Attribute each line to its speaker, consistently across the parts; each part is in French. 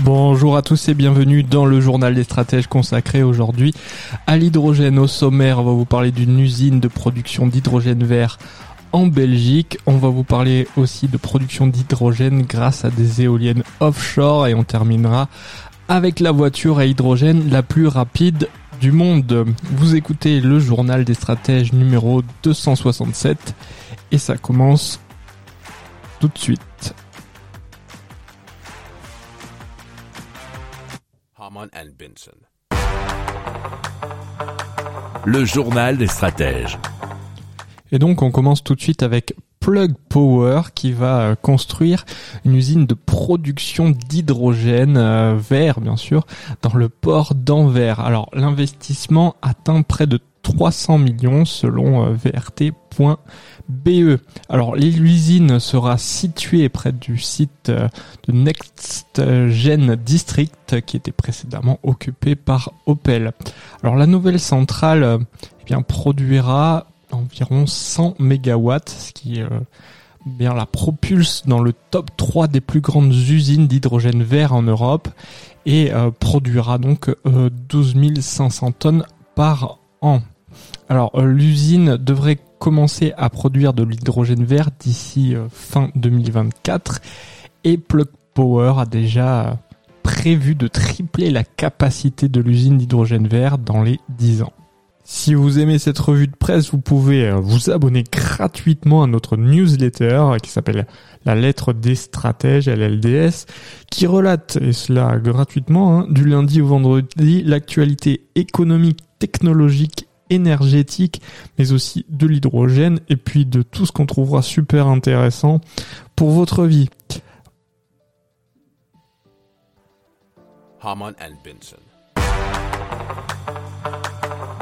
Speaker 1: Bonjour à tous et bienvenue dans le journal des stratèges consacré aujourd'hui à l'hydrogène. Au sommaire, on va vous parler d'une usine de production d'hydrogène vert en Belgique. On va vous parler aussi de production d'hydrogène grâce à des éoliennes offshore et on terminera avec la voiture à hydrogène la plus rapide du monde. Vous écoutez le journal des stratèges numéro 267 et ça commence tout de suite.
Speaker 2: Le journal des stratèges.
Speaker 1: Et donc on commence tout de suite avec Plug Power qui va euh, construire une usine de production d'hydrogène euh, vert bien sûr dans le port d'Anvers. Alors l'investissement atteint près de 300 millions selon euh, VRT.be. Alors l'usine sera située près du site de Next Gen District qui était précédemment occupé par Opel. Alors la nouvelle centrale eh bien produira environ 100 mégawatts, ce qui euh, bien la propulse dans le top 3 des plus grandes usines d'hydrogène vert en Europe et euh, produira donc euh, 12 500 tonnes par an. Alors euh, l'usine devrait commencer à produire de l'hydrogène vert d'ici euh, fin 2024 et Plug Power a déjà prévu de tripler la capacité de l'usine d'hydrogène vert dans les 10 ans. Si vous aimez cette revue de presse, vous pouvez euh, vous abonner gratuitement à notre newsletter qui s'appelle La lettre des stratèges, LLDS, qui relate, et cela gratuitement, hein, du lundi au vendredi, l'actualité économique, technologique, énergétique, mais aussi de l'hydrogène, et puis de tout ce qu'on trouvera super intéressant pour votre vie.
Speaker 3: Benson.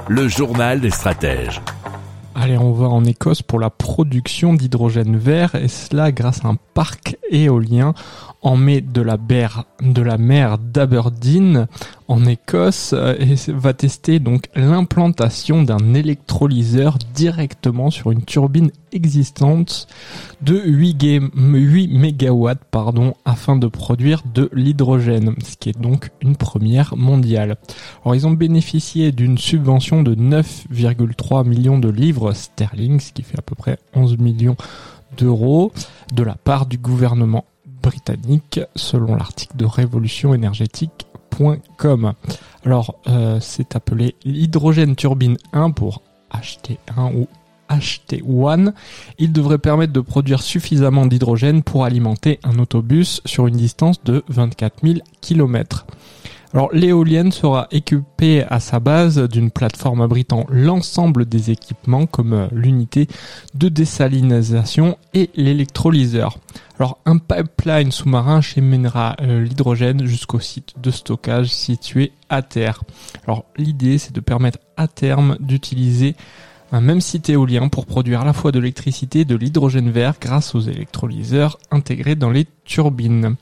Speaker 2: Le journal des stratèges.
Speaker 1: Allez, on va en Écosse pour la production d'hydrogène vert et cela grâce à un parc éolien en mai de la, mer, d'Aberdeen en Écosse euh, et va tester donc l'implantation d'un électrolyseur directement sur une turbine existante de 8, game, 8 MW afin de produire de l'hydrogène, ce qui est donc une première mondiale. Alors ils ont bénéficié d'une subvention de 9,3 millions de livres sterling, ce qui fait à peu près 11 millions d'euros de la part du gouvernement britannique selon l'article de révolutionénergétique.com. Alors euh, c'est appelé l'hydrogène turbine 1 pour HT1 ou HT1. Il devrait permettre de produire suffisamment d'hydrogène pour alimenter un autobus sur une distance de 24 000 km. Alors l'éolienne sera équipée à sa base d'une plateforme abritant l'ensemble des équipements comme euh, l'unité de désalinisation et l'électrolyseur. Alors un pipeline sous-marin cheminera euh, l'hydrogène jusqu'au site de stockage situé à terre. Alors l'idée c'est de permettre à terme d'utiliser un même site éolien pour produire à la fois de l'électricité et de l'hydrogène vert grâce aux électrolyseurs intégrés dans les turbines.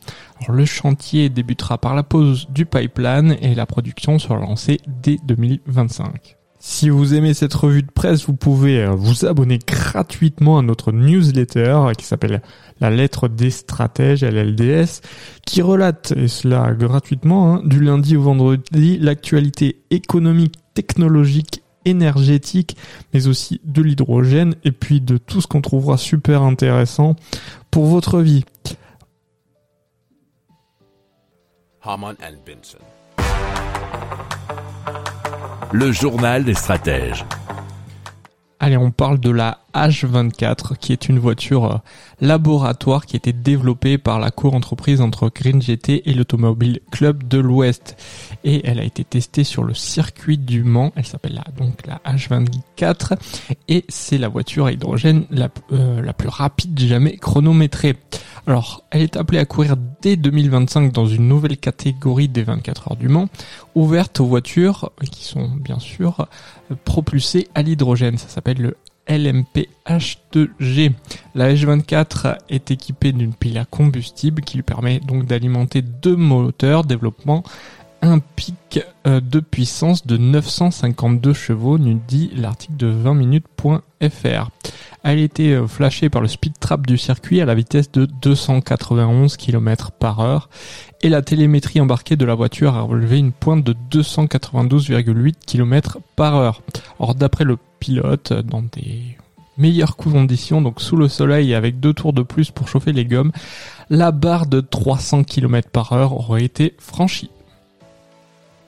Speaker 1: Le chantier débutera par la pose du pipeline et la production sera lancée dès 2025. Si vous aimez cette revue de presse, vous pouvez euh, vous abonner gratuitement à notre newsletter qui s'appelle La lettre des stratèges, LLDS, qui relate, et cela gratuitement, hein, du lundi au vendredi, l'actualité économique, technologique énergétique, mais aussi de l'hydrogène et puis de tout ce qu'on trouvera super intéressant pour votre vie.
Speaker 2: Le journal des stratèges.
Speaker 1: Allez, on parle de la H24, qui est une voiture euh, laboratoire qui a été développée par la co-entreprise entre Green GT et l'Automobile Club de l'Ouest. Et elle a été testée sur le circuit du Mans. Elle s'appelle donc la H24 et c'est la voiture à hydrogène la, euh, la plus rapide jamais chronométrée. Alors, elle est appelée à courir dès 2025 dans une nouvelle catégorie des 24 heures du Mans, ouverte aux voitures qui sont bien sûr propulsées à l'hydrogène. Ça s'appelle le LMP-H2G. La H24 est équipée d'une pile à combustible qui lui permet donc d'alimenter deux moteurs développement un pic euh, de puissance de 952 chevaux, nous dit l'article de 20minutes.fr. Elle était euh, flashée par le speed trap du circuit à la vitesse de 291 km par heure et la télémétrie embarquée de la voiture a relevé une pointe de 292,8 km par heure. Or d'après le pilote, dans des meilleures conditions, donc sous le soleil avec deux tours de plus pour chauffer les gommes, la barre de 300 km par heure aurait été franchie.